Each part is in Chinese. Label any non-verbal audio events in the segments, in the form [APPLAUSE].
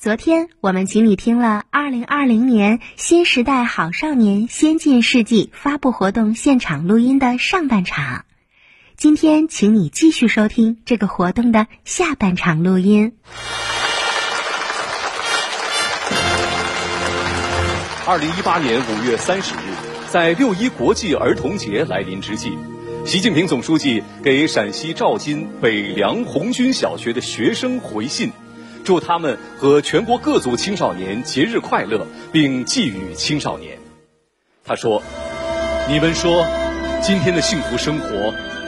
昨天我们请你听了二零二零年新时代好少年先进事迹发布活动现场录音的上半场，今天请你继续收听这个活动的下半场录音。二零一八年五月三十日，在六一国际儿童节来临之际，习近平总书记给陕西赵金北梁红军小学的学生回信。祝他们和全国各族青少年节日快乐，并寄语青少年。他说：“你们说，今天的幸福生活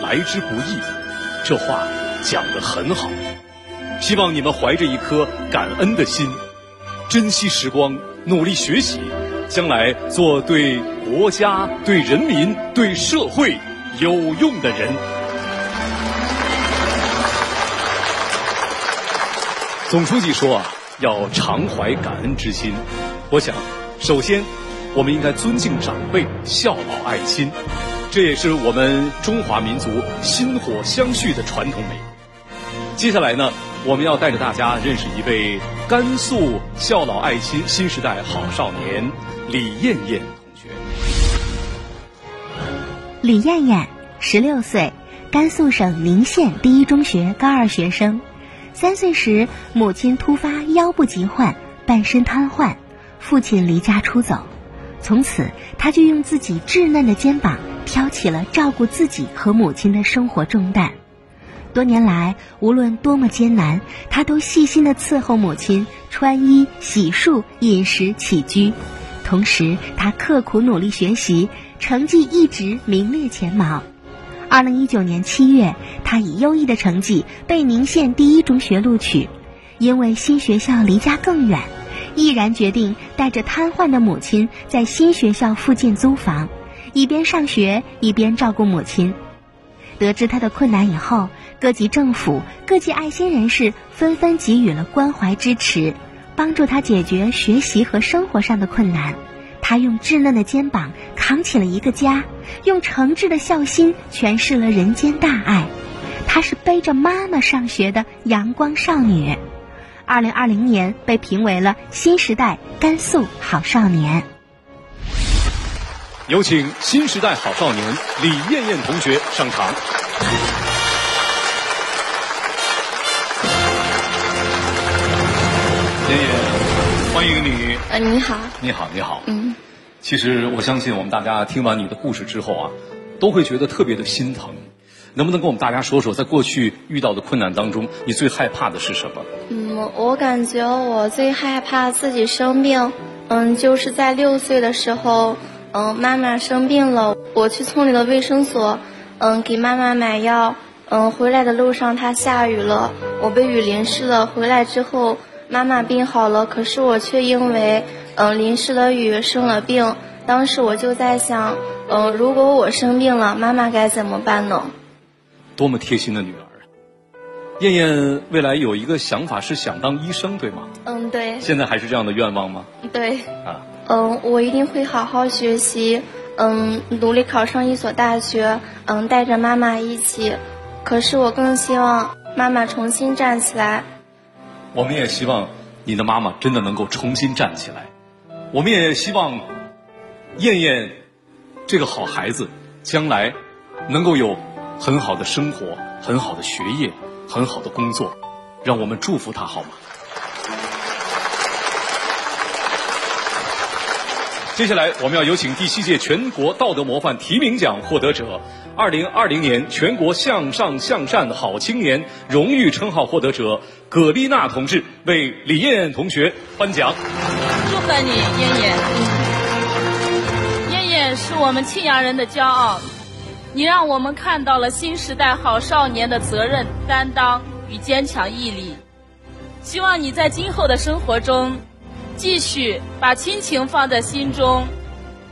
来之不易，这话讲得很好。希望你们怀着一颗感恩的心，珍惜时光，努力学习，将来做对国家、对人民、对社会有用的人。”总书记说啊，要常怀感恩之心。我想，首先，我们应该尊敬长辈，孝老爱亲，这也是我们中华民族薪火相续的传统美。接下来呢，我们要带着大家认识一位甘肃孝老爱亲新时代好少年李艳艳同学。李艳艳，十六岁，甘肃省宁县第一中学高二学生。三岁时，母亲突发腰部疾患，半身瘫痪，父亲离家出走，从此他就用自己稚嫩的肩膀挑起了照顾自己和母亲的生活重担。多年来，无论多么艰难，他都细心的伺候母亲穿衣、洗漱、饮食起居，同时他刻苦努力学习，成绩一直名列前茅。二零一九年七月，他以优异的成绩被宁县第一中学录取。因为新学校离家更远，毅然决定带着瘫痪的母亲在新学校附近租房，一边上学一边照顾母亲。得知他的困难以后，各级政府、各界爱心人士纷纷给予了关怀支持，帮助他解决学习和生活上的困难。他用稚嫩的肩膀扛起了一个家，用诚挚的孝心诠释了人间大爱。她是背着妈妈上学的阳光少女。二零二零年被评为了新时代甘肃好少年。有请新时代好少年李艳艳同学上场。欢迎你。呃，你好。你好，你好。嗯。其实我相信，我们大家听完你的故事之后啊，都会觉得特别的心疼。能不能跟我们大家说说，在过去遇到的困难当中，你最害怕的是什么？嗯，我感觉我最害怕自己生病。嗯，就是在六岁的时候，嗯，妈妈生病了，我去村里的卫生所，嗯，给妈妈买药。嗯，回来的路上它下雨了，我被雨淋湿了。回来之后，妈妈病好了，可是我却因为。嗯，淋湿了雨生了病，当时我就在想，嗯，如果我生病了，妈妈该怎么办呢？多么贴心的女儿！燕燕未来有一个想法是想当医生，对吗？嗯，对。现在还是这样的愿望吗？对。啊。嗯，我一定会好好学习，嗯，努力考上一所大学，嗯，带着妈妈一起。可是我更希望妈妈重新站起来。我们也希望你的妈妈真的能够重新站起来。我们也希望燕燕这个好孩子将来能够有很好的生活、很好的学业、很好的工作，让我们祝福她好吗？接下来我们要有请第七届全国道德模范提名奖获得者、二零二零年全国向上向善好青年荣誉称号获得者葛丽娜同志为李艳艳同学颁奖。祝贺你，燕燕！燕燕是我们庆阳人的骄傲，你让我们看到了新时代好少年的责任担当与坚强毅力。希望你在今后的生活中，继续把亲情放在心中，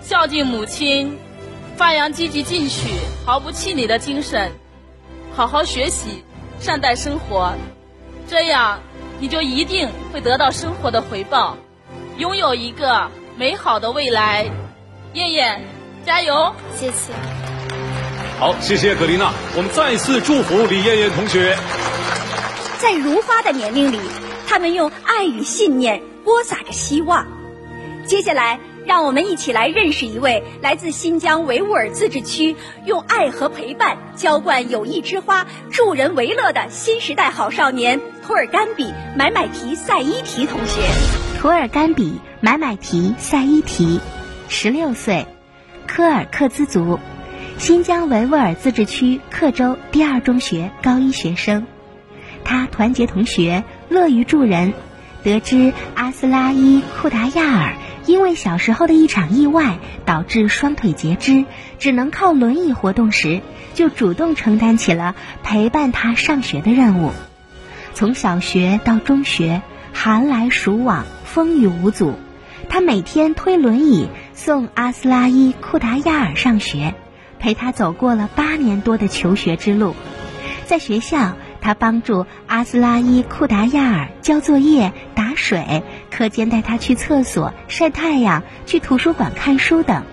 孝敬母亲，发扬积极进取、毫不气馁的精神，好好学习，善待生活，这样你就一定会得到生活的回报。拥有一个美好的未来，燕燕，加油！谢谢。好，谢谢葛丽娜。我们再次祝福李燕燕同学。在如花的年龄里，他们用爱与信念播撒着希望。接下来，让我们一起来认识一位来自新疆维吾尔自治区，用爱和陪伴浇灌友谊之花、助人为乐的新时代好少年——图尔干比买买提赛伊提同学。图尔干比买买提赛伊提，十六岁，科尔克孜族，新疆维吾尔自治区克州第二中学高一学生。他团结同学，乐于助人。得知阿斯拉伊库达亚尔因为小时候的一场意外导致双腿截肢，只能靠轮椅活动时，就主动承担起了陪伴他上学的任务。从小学到中学，寒来暑往，风雨无阻，他每天推轮椅送阿斯拉伊库达亚尔上学，陪他走过了八年多的求学之路。在学校。他帮助阿斯拉伊库达亚尔交作业、打水，课间带他去厕所、晒太阳、去图书馆看书等。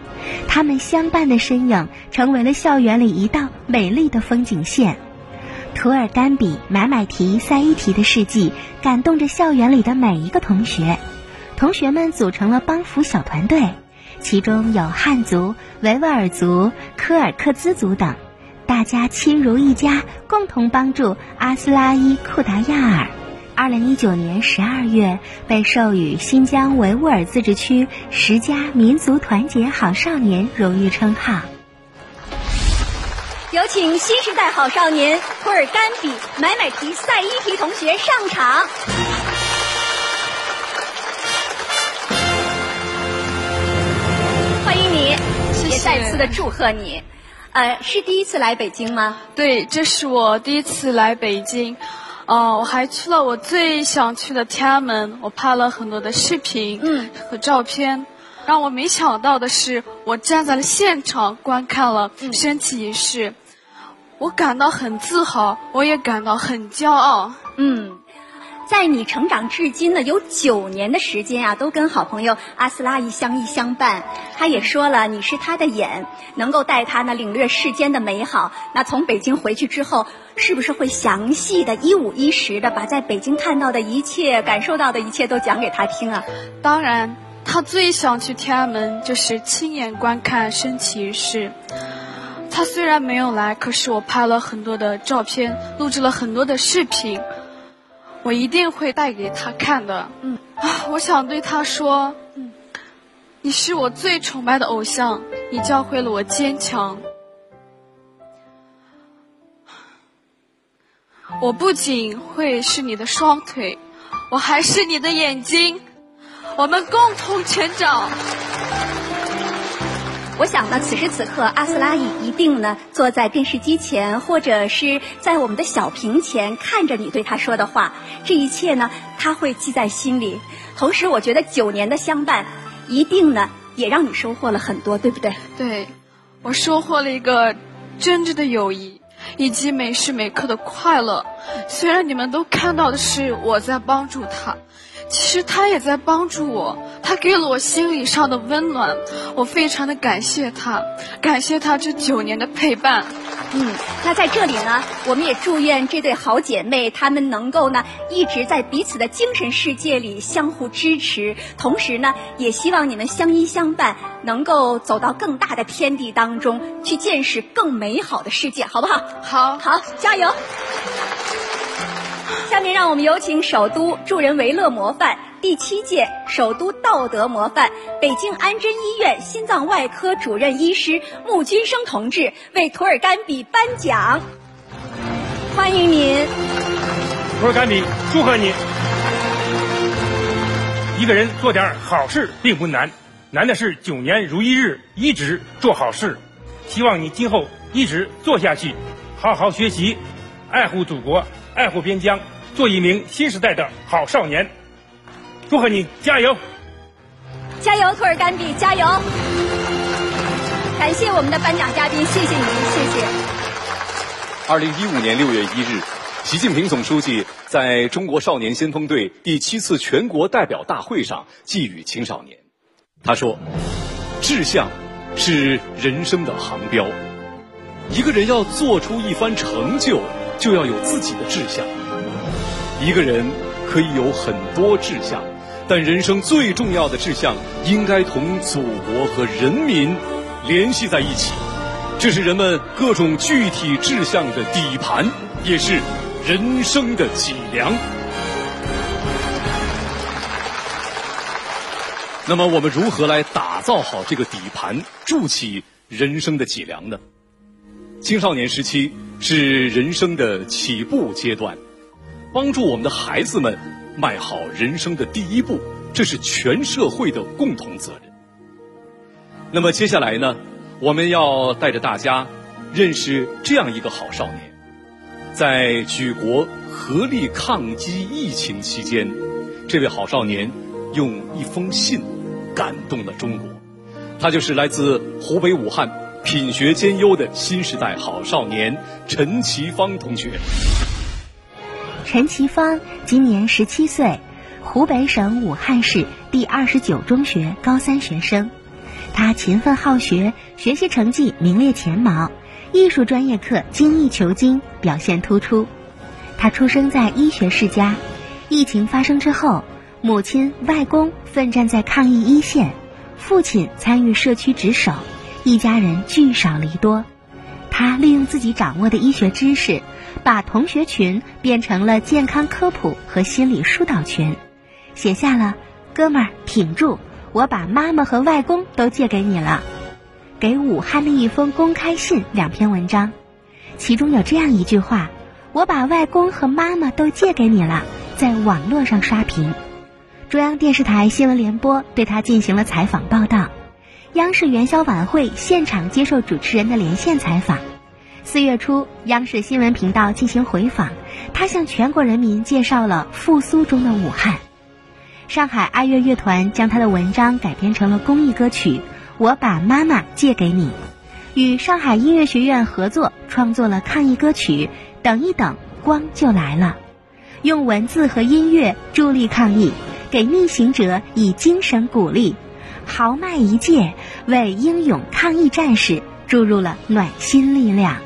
他们相伴的身影，成为了校园里一道美丽的风景线。图尔干比买买提赛伊提的事迹，感动着校园里的每一个同学。同学们组成了帮扶小团队，其中有汉族、维吾尔族、柯尔克孜族等。大家亲如一家，共同帮助阿斯拉伊库达亚尔。二零一九年十二月，被授予新疆维吾尔自治区十佳民族团结好少年荣誉称号。有请新时代好少年托尔干比买买提赛伊提同学上场。欢迎你，也再次的祝贺你。呃，是第一次来北京吗？对，这是我第一次来北京。哦，我还去了我最想去的天安门，我拍了很多的视频嗯和照片。让我没想到的是，我站在了现场观看了升旗仪式，我感到很自豪，我也感到很骄傲。嗯。在你成长至今呢，有九年的时间啊，都跟好朋友阿斯拉一相依相伴。他也说了，你是他的眼，能够带他呢领略世间的美好。那从北京回去之后，是不是会详细的一五一十的把在北京看到的一切、感受到的一切都讲给他听啊？当然，他最想去天安门，就是亲眼观看升旗仪式。他虽然没有来，可是我拍了很多的照片，录制了很多的视频。我一定会带给他看的。嗯，啊，我想对他说，嗯，你是我最崇拜的偶像，你教会了我坚强。我不仅会是你的双腿，我还是你的眼睛，我们共同成长。我想呢，此时此刻，阿斯拉伊一定呢坐在电视机前，或者是在我们的小屏前，看着你对他说的话。这一切呢，他会记在心里。同时，我觉得九年的相伴，一定呢也让你收获了很多，对不对？对，我收获了一个真挚的友谊，以及每时每刻的快乐。虽然你们都看到的是我在帮助他。其实他也在帮助我，他给了我心理上的温暖，我非常的感谢他，感谢他这九年的陪伴。嗯，那在这里呢，我们也祝愿这对好姐妹，她们能够呢一直在彼此的精神世界里相互支持，同时呢，也希望你们相依相伴，能够走到更大的天地当中去见识更美好的世界，好不好？好，好，加油。下面让我们有请首都助人为乐模范第七届首都道德模范北京安贞医院心脏外科主任医师穆军生同志为图尔干比颁奖，欢迎您。图尔干比，祝贺你！一个人做点好事并不难，难的是九年如一日一直做好事。希望你今后一直做下去，好好学习，爱护祖国，爱护边疆。做一名新时代的好少年，祝贺你加油！加油，托尔干比，加油！感谢我们的颁奖嘉宾，谢谢您，谢谢。二零一五年六月一日，习近平总书记在中国少年先锋队第七次全国代表大会上寄语青少年，他说：“志向是人生的航标，一个人要做出一番成就，就要有自己的志向。”一个人可以有很多志向，但人生最重要的志向应该同祖国和人民联系在一起。这是人们各种具体志向的底盘，也是人生的脊梁。那么，我们如何来打造好这个底盘，筑起人生的脊梁呢？青少年时期是人生的起步阶段，帮助我们的孩子们迈好人生的第一步，这是全社会的共同责任。那么接下来呢，我们要带着大家认识这样一个好少年，在举国合力抗击疫情期间，这位好少年用一封信。感动了中国，他就是来自湖北武汉、品学兼优的新时代好少年陈其芳同学。陈其芳今年十七岁，湖北省武汉市第二十九中学高三学生。他勤奋好学，学习成绩名列前茅，艺术专业课精益求精，表现突出。他出生在医学世家，疫情发生之后。母亲、外公奋战在抗疫一线，父亲参与社区值守，一家人聚少离多。他利用自己掌握的医学知识，把同学群变成了健康科普和心理疏导群，写下了“哥们儿挺住，我把妈妈和外公都借给你了”，给武汉的一封公开信两篇文章，其中有这样一句话：“我把外公和妈妈都借给你了”，在网络上刷屏。中央电视台新闻联播对他进行了采访报道，央视元宵晚会现场接受主持人的连线采访。四月初，央视新闻频道进行回访，他向全国人民介绍了复苏中的武汉。上海爱乐乐团将他的文章改编成了公益歌曲《我把妈妈借给你》，与上海音乐学院合作创作了抗疫歌曲《等一等，光就来了》，用文字和音乐助力抗疫。给逆行者以精神鼓励，豪迈一介，为英勇抗疫战士注入了暖心力量。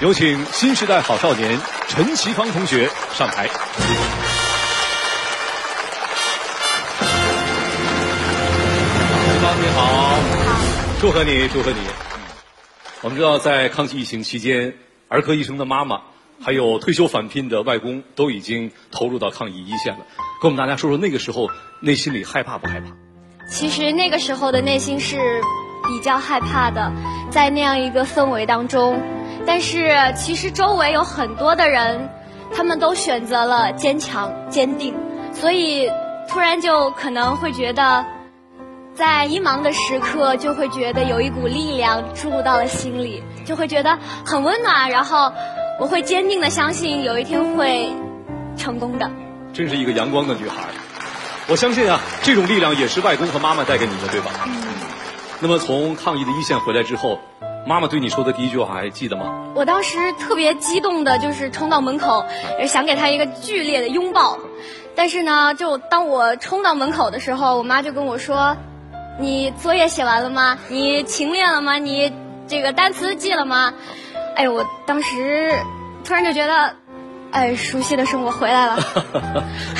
有请新时代好少年陈其芳同学上台。陈芳你好，好，祝贺你，祝贺你。我们知道，在抗击疫情期间，儿科医生的妈妈。还有退休返聘的外公都已经投入到抗疫一线了，跟我们大家说说那个时候内心里害怕不害怕？其实那个时候的内心是比较害怕的，在那样一个氛围当中，但是其实周围有很多的人，他们都选择了坚强坚定，所以突然就可能会觉得，在迷茫的时刻就会觉得有一股力量注入到了心里，就会觉得很温暖，然后。我会坚定的相信有一天会成功的。真是一个阳光的女孩，我相信啊，这种力量也是外公和妈妈带给你的，对吧？嗯。那么从抗疫的一线回来之后，妈妈对你说的第一句话还记得吗？我当时特别激动的，就是冲到门口，想给她一个剧烈的拥抱。但是呢，就当我冲到门口的时候，我妈就跟我说：“你作业写完了吗？你勤练了吗？你这个单词记了吗？”哎，我当时突然就觉得，哎，熟悉的生活回来了。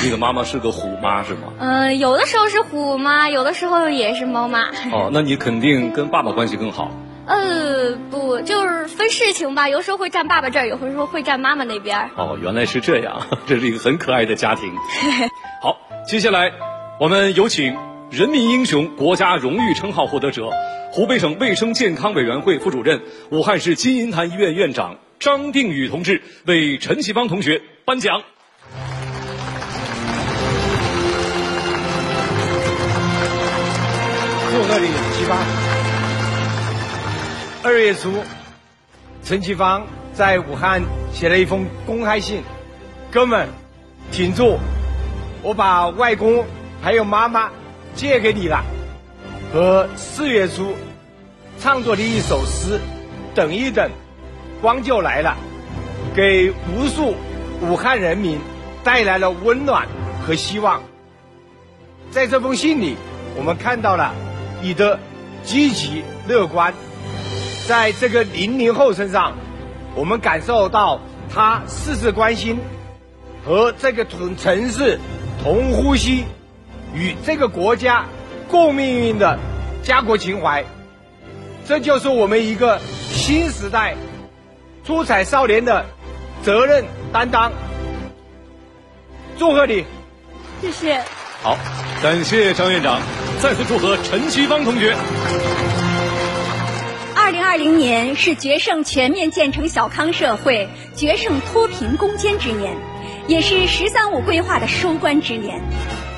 你 [LAUGHS] 的妈妈是个虎妈是吗？嗯，有的时候是虎妈，有的时候也是猫妈。哦，那你肯定跟爸爸关系更好。[LAUGHS] 呃，不，就是分事情吧，有时候会站爸爸这儿，有时候会站妈妈那边。哦，原来是这样，这是一个很可爱的家庭。[LAUGHS] 好，接下来我们有请人民英雄、国家荣誉称号获得者。湖北省卫生健康委员会副主任、武汉市金银潭医院院长张定宇同志为陈其芳同学颁奖。坐那里，七八。二月初，陈其芳在武汉写了一封公开信：“哥们，挺住！我把外公还有妈妈借给你了。”和四月初创作的一首诗，等一等，光就来了，给无数武汉人民带来了温暖和希望。在这封信里，我们看到了你的积极乐观，在这个零零后身上，我们感受到他事事关心、和这个城城市同呼吸，与这个国家共命运的家国情怀，这就是我们一个新时代出彩少年的责任担当。祝贺你！谢谢。好，感谢张院长，再次祝贺陈其芳同学。二零二零年是决胜全面建成小康社会、决胜脱贫攻坚之年，也是“十三五”规划的收官之年。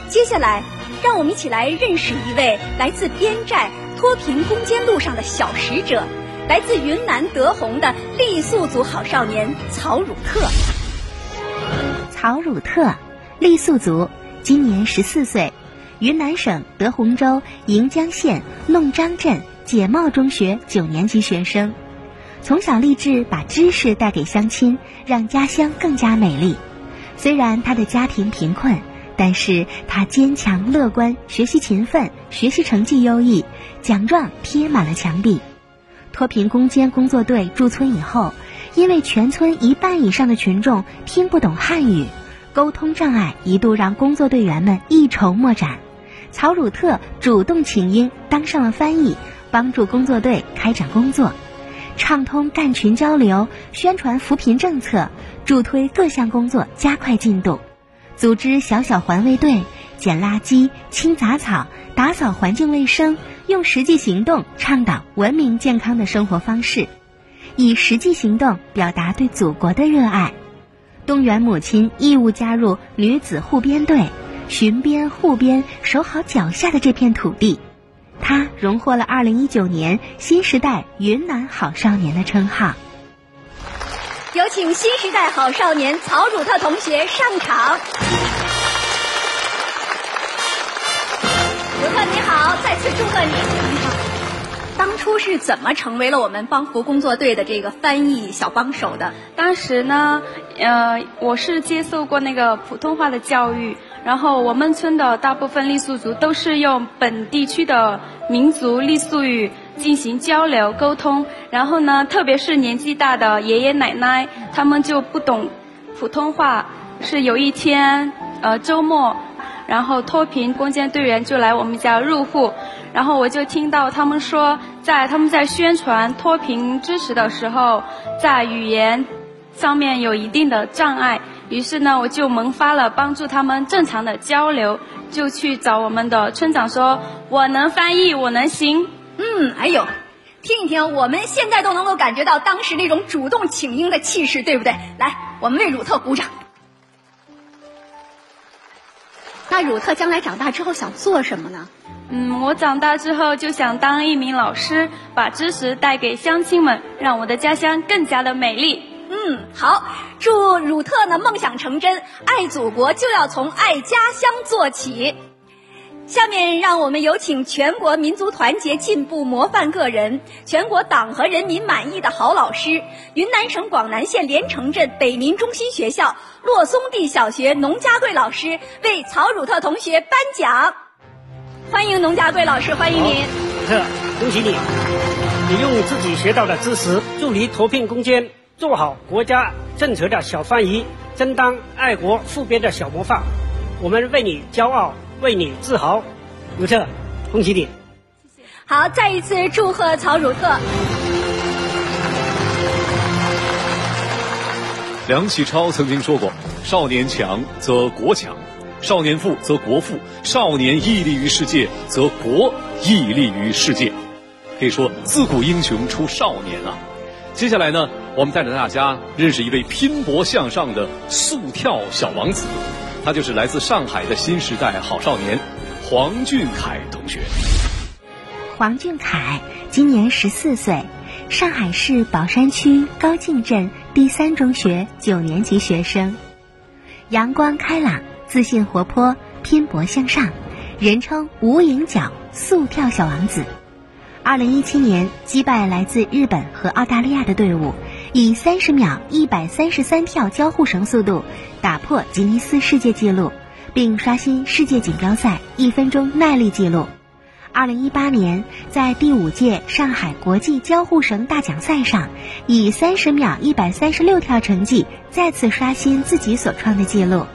接下来，让我们一起来认识一位来自边寨脱贫攻坚路上的小使者，来自云南德宏的傈僳族好少年曹汝特。曹汝特，傈僳族，今年十四岁，云南省德宏州盈江县弄张镇解茂中学九年级学生。从小立志把知识带给乡亲，让家乡更加美丽。虽然他的家庭贫困，但是他坚强乐观，学习勤奋，学习成绩优异，奖状贴满了墙壁。脱贫攻坚工作队驻村以后。因为全村一半以上的群众听不懂汉语，沟通障碍一度让工作队员们一筹莫展。曹汝特主动请缨，当上了翻译，帮助工作队开展工作，畅通干群交流，宣传扶贫政策，助推各项工作加快进度，组织小小环卫队，捡垃圾、清杂草、打扫环境卫生，用实际行动倡导文明健康的生活方式。以实际行动表达对祖国的热爱，动员母亲义务加入女子护边队，巡边护边，守好脚下的这片土地。他荣获了二零一九年新时代云南好少年的称号。有请新时代好少年曹汝特同学上场。汝特你好，再次祝贺你。当初是怎么成为了我们帮扶工作队的这个翻译小帮手的？当时呢，呃，我是接受过那个普通话的教育，然后我们村的大部分傈僳族都是用本地区的民族傈僳语进行交流沟通，然后呢，特别是年纪大的爷爷奶奶，他们就不懂普通话。是有一天，呃，周末，然后脱贫攻坚队员就来我们家入户。然后我就听到他们说，在他们在宣传脱贫知识的时候，在语言上面有一定的障碍。于是呢，我就萌发了帮助他们正常的交流，就去找我们的村长说：“我能翻译，我能行。”嗯，哎呦，听一听，我们现在都能够感觉到当时那种主动请缨的气势，对不对？来，我们为鲁特鼓掌。那鲁特将来长大之后想做什么呢？嗯，我长大之后就想当一名老师，把知识带给乡亲们，让我的家乡更加的美丽。嗯，好，祝鲁特呢梦想成真，爱祖国就要从爱家乡做起。下面让我们有请全国民族团结进步模范个人、全国党和人民满意的好老师，云南省广南县连城镇北民中心学校洛松地小学农家贵老师为曹汝特同学颁奖。欢迎农家贵老师，欢迎您。特，恭喜你！你用自己学到的知识助力脱贫攻坚，做好国家政策的小翻译，争当爱国戍边的小模范。我们为你骄傲，为你自豪。汝特，恭喜你！谢谢好，再一次祝贺曹汝特。梁启超曾经说过：“少年强则国强。”少年富则国富，少年屹立于世界，则国屹立于世界。可以说，自古英雄出少年啊！接下来呢，我们带着大家认识一位拼搏向上的速跳小王子，他就是来自上海的新时代好少年黄俊凯同学。黄俊凯今年十四岁，上海市宝山区高静镇第三中学九年级学生，阳光开朗。自信活泼、拼搏向上，人称“无影脚”速跳小王子。二零一七年击败来自日本和澳大利亚的队伍，以三十秒一百三十三跳交互绳速度打破吉尼斯世界纪录，并刷新世界锦标赛一分钟耐力纪录。二零一八年，在第五届上海国际交互绳大奖赛上，以三十秒一百三十六跳成绩再次刷新自己所创的纪录。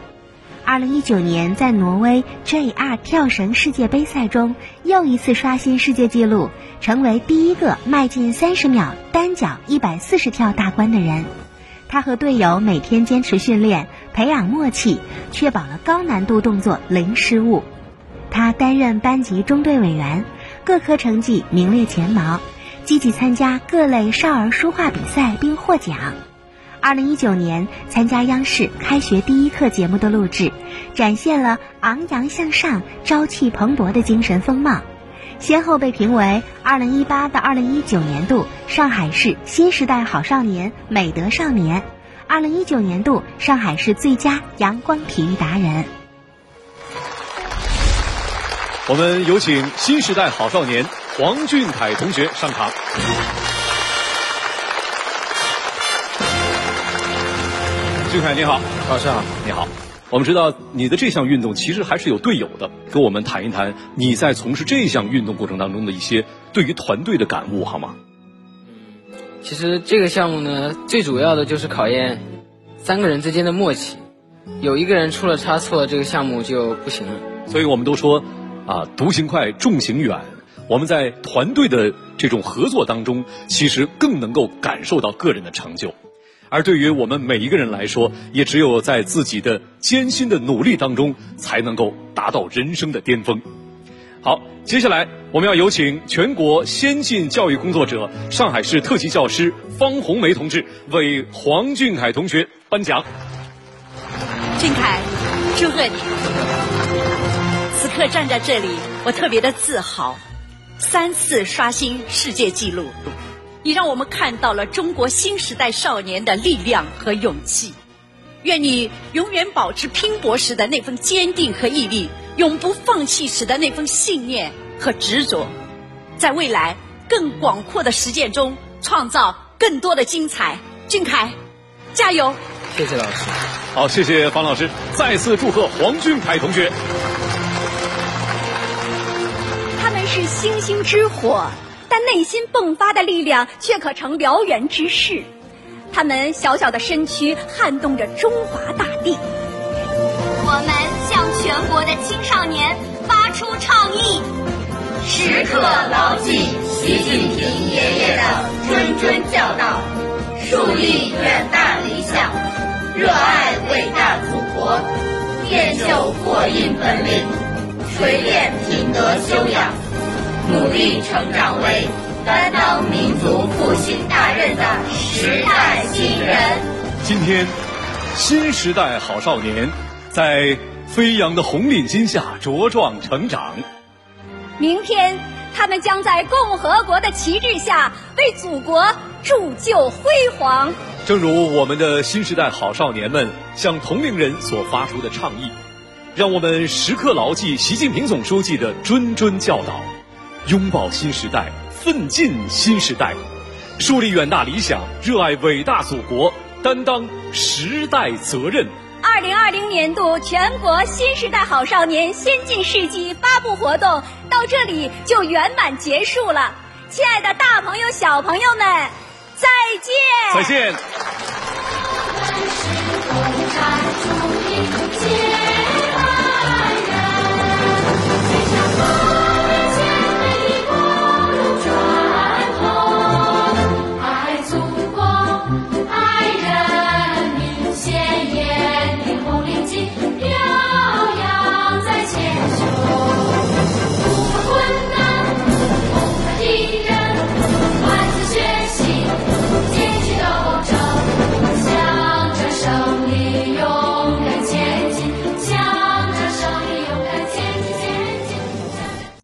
二零一九年，在挪威 JR 跳绳世界杯赛中，又一次刷新世界纪录，成为第一个迈进三十秒单脚一百四十跳大关的人。他和队友每天坚持训练，培养默契，确保了高难度动作零失误。他担任班级中队委员，各科成绩名列前茅，积极参加各类少儿书画比赛并获奖。二零一九年参加央视《开学第一课》节目的录制，展现了昂扬向上、朝气蓬勃的精神风貌，先后被评为二零一八到二零一九年度上海市新时代好少年、美德少年，二零一九年度上海市最佳阳光体育达人。我们有请新时代好少年黄俊凯同学上场。俊凯你好，老师好，你好。我们知道你的这项运动其实还是有队友的，跟我们谈一谈你在从事这项运动过程当中的一些对于团队的感悟，好吗？嗯其实这个项目呢，最主要的就是考验三个人之间的默契，有一个人出了差错，这个项目就不行了。所以我们都说。啊，独行快，众行远。我们在团队的这种合作当中，其实更能够感受到个人的成就。而对于我们每一个人来说，也只有在自己的艰辛的努力当中，才能够达到人生的巅峰。好，接下来我们要有请全国先进教育工作者、上海市特级教师方红梅同志为黄俊凯同学颁奖。俊凯，祝贺你！此刻站在这里，我特别的自豪，三次刷新世界纪录，你让我们看到了中国新时代少年的力量和勇气。愿你永远保持拼搏时的那份坚定和毅力，永不放弃时的那份信念和执着，在未来更广阔的实践中创造更多的精彩。俊凯，加油！谢谢老师。好，谢谢方老师，再次祝贺黄俊凯同学。他们是星星之火，但内心迸发的力量却可成燎原之势。他们小小的身躯撼动着中华大地。我们向全国的青少年发出倡议：时刻牢记习近平爷爷的谆谆教导，树立远大理想，热爱伟大祖国，练就过硬本领，锤炼品德修养。努力成长为担当民族复兴大任的时代新人。今天，新时代好少年在飞扬的红领巾下茁壮成长。明天，他们将在共和国的旗帜下为祖国铸就辉煌。正如我们的新时代好少年们向同龄人所发出的倡议，让我们时刻牢记习近平总书记的谆谆教导。拥抱新时代，奋进新时代，树立远大理想，热爱伟大祖国，担当时代责任。二零二零年度全国新时代好少年先进事迹发布活动到这里就圆满结束了。亲爱的大朋友、小朋友们，再见！再见。